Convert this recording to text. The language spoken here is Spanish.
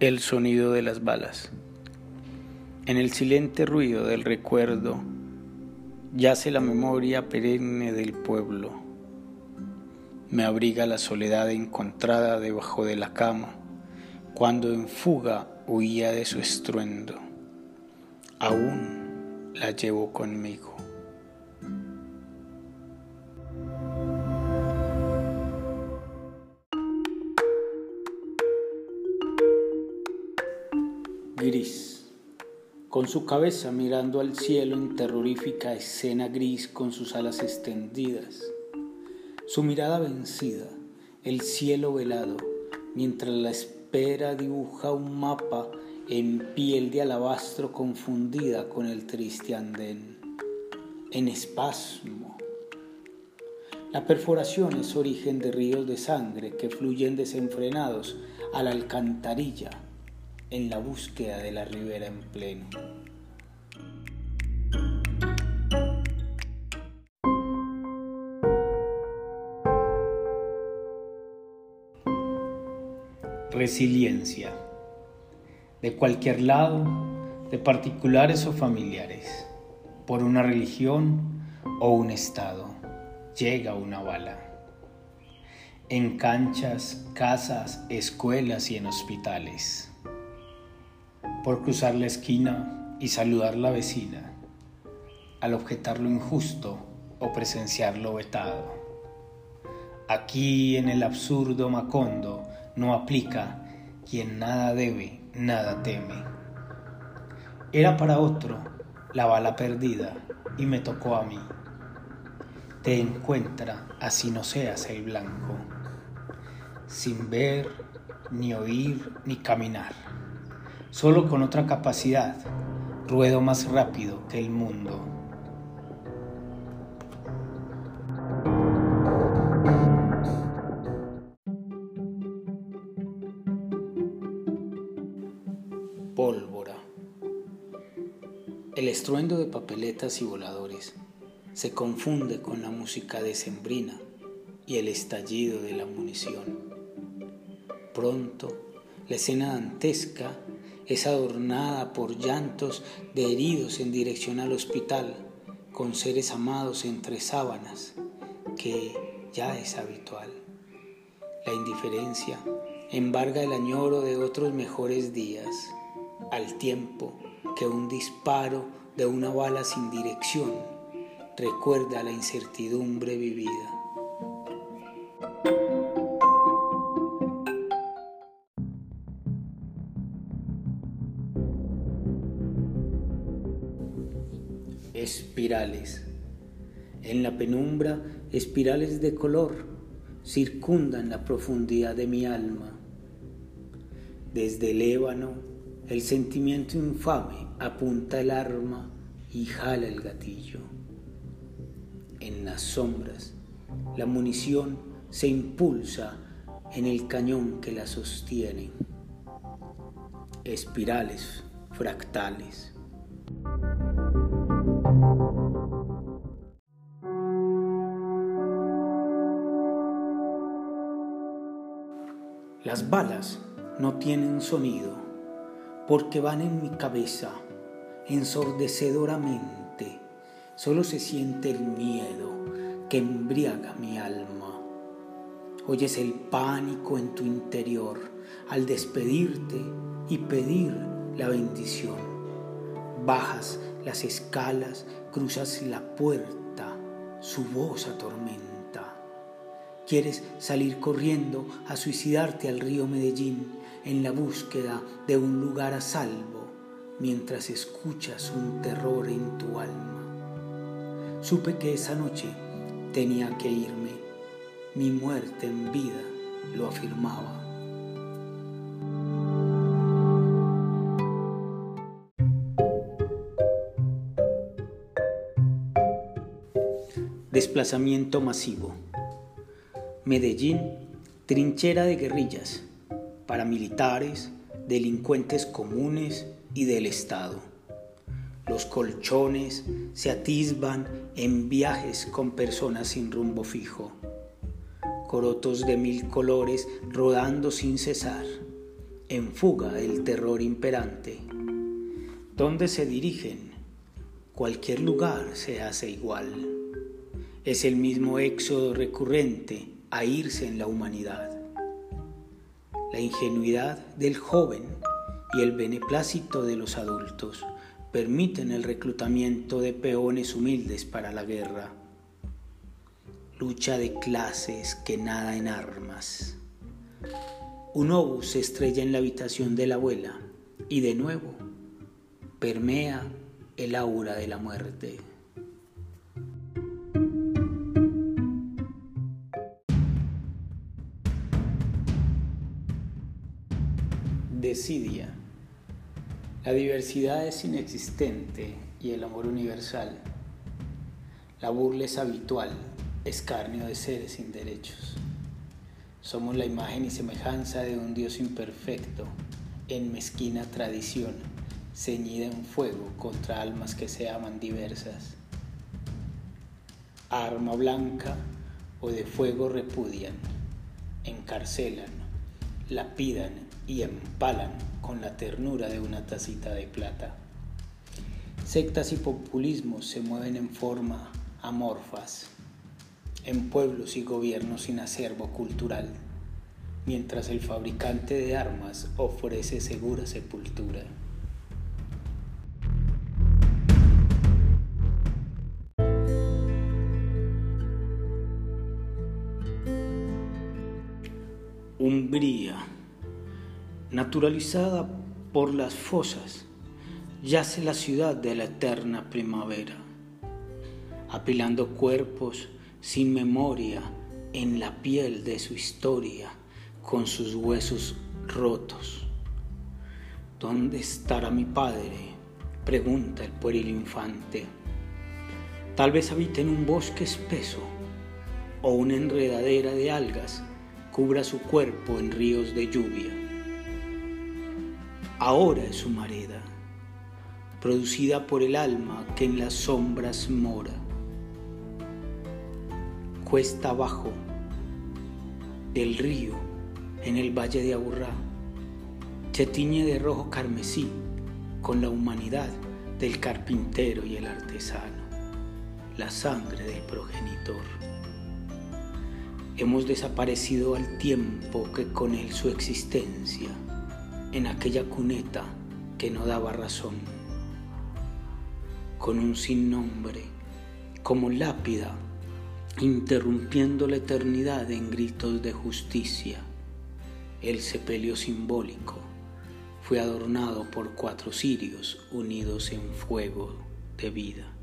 El sonido de las balas. En el silente ruido del recuerdo yace la memoria perenne del pueblo. Me abriga la soledad encontrada debajo de la cama, cuando en fuga huía de su estruendo. Aún la llevo conmigo. Gris, con su cabeza mirando al cielo en terrorífica escena gris con sus alas extendidas, su mirada vencida, el cielo velado, mientras la espera dibuja un mapa en piel de alabastro confundida con el triste andén, en espasmo. La perforación es origen de ríos de sangre que fluyen desenfrenados a la alcantarilla en la búsqueda de la ribera en pleno. Resiliencia. De cualquier lado, de particulares o familiares, por una religión o un estado, llega una bala. En canchas, casas, escuelas y en hospitales por cruzar la esquina y saludar la vecina, al objetar lo injusto o presenciar lo vetado. Aquí en el absurdo Macondo no aplica quien nada debe, nada teme. Era para otro la bala perdida y me tocó a mí. Te encuentra así no seas el blanco, sin ver, ni oír, ni caminar Solo con otra capacidad ruedo más rápido que el mundo. Pólvora. El estruendo de papeletas y voladores se confunde con la música decembrina y el estallido de la munición. Pronto, la escena dantesca es adornada por llantos de heridos en dirección al hospital, con seres amados entre sábanas, que ya es habitual. La indiferencia embarga el añoro de otros mejores días, al tiempo que un disparo de una bala sin dirección recuerda la incertidumbre vivida. Espirales. En la penumbra, espirales de color circundan la profundidad de mi alma. Desde el ébano, el sentimiento infame apunta el arma y jala el gatillo. En las sombras, la munición se impulsa en el cañón que la sostiene. Espirales fractales. Las balas no tienen sonido porque van en mi cabeza ensordecedoramente. Solo se siente el miedo que embriaga mi alma. Oyes el pánico en tu interior al despedirte y pedir la bendición. Bajas las escalas, cruzas la puerta, su voz atormenta. Quieres salir corriendo a suicidarte al río Medellín en la búsqueda de un lugar a salvo mientras escuchas un terror en tu alma. Supe que esa noche tenía que irme. Mi muerte en vida lo afirmaba. Desplazamiento masivo. Medellín, trinchera de guerrillas, paramilitares, delincuentes comunes y del Estado. Los colchones se atisban en viajes con personas sin rumbo fijo. Corotos de mil colores rodando sin cesar. en fuga del terror imperante. ¿Dónde se dirigen? Cualquier lugar se hace igual. Es el mismo éxodo recurrente a irse en la humanidad. La ingenuidad del joven y el beneplácito de los adultos permiten el reclutamiento de peones humildes para la guerra. Lucha de clases que nada en armas. Un obús se estrella en la habitación de la abuela y de nuevo permea el aura de la muerte. La diversidad es inexistente y el amor universal. La burla es habitual, escarnio de seres sin derechos. Somos la imagen y semejanza de un Dios imperfecto, en mezquina tradición, ceñida en fuego contra almas que se aman diversas. Arma blanca o de fuego repudian, encarcelan, lapidan y empalan con la ternura de una tacita de plata. Sectas y populismos se mueven en forma amorfas, en pueblos y gobiernos sin acervo cultural, mientras el fabricante de armas ofrece segura sepultura. Umbría, naturalizada por las fosas, yace la ciudad de la eterna primavera, apilando cuerpos sin memoria en la piel de su historia, con sus huesos rotos. ¿Dónde estará mi padre? pregunta el pueril infante. Tal vez habite en un bosque espeso o una enredadera de algas cubra su cuerpo en ríos de lluvia. Ahora es su mareda, producida por el alma que en las sombras mora cuesta abajo del río en el valle de Aburrá. Se tiñe de rojo carmesí con la humanidad del carpintero y el artesano, la sangre del progenitor. Hemos desaparecido al tiempo que con él su existencia, en aquella cuneta que no daba razón, con un nombre como lápida interrumpiendo la eternidad en gritos de justicia. El sepelio simbólico fue adornado por cuatro cirios unidos en fuego de vida.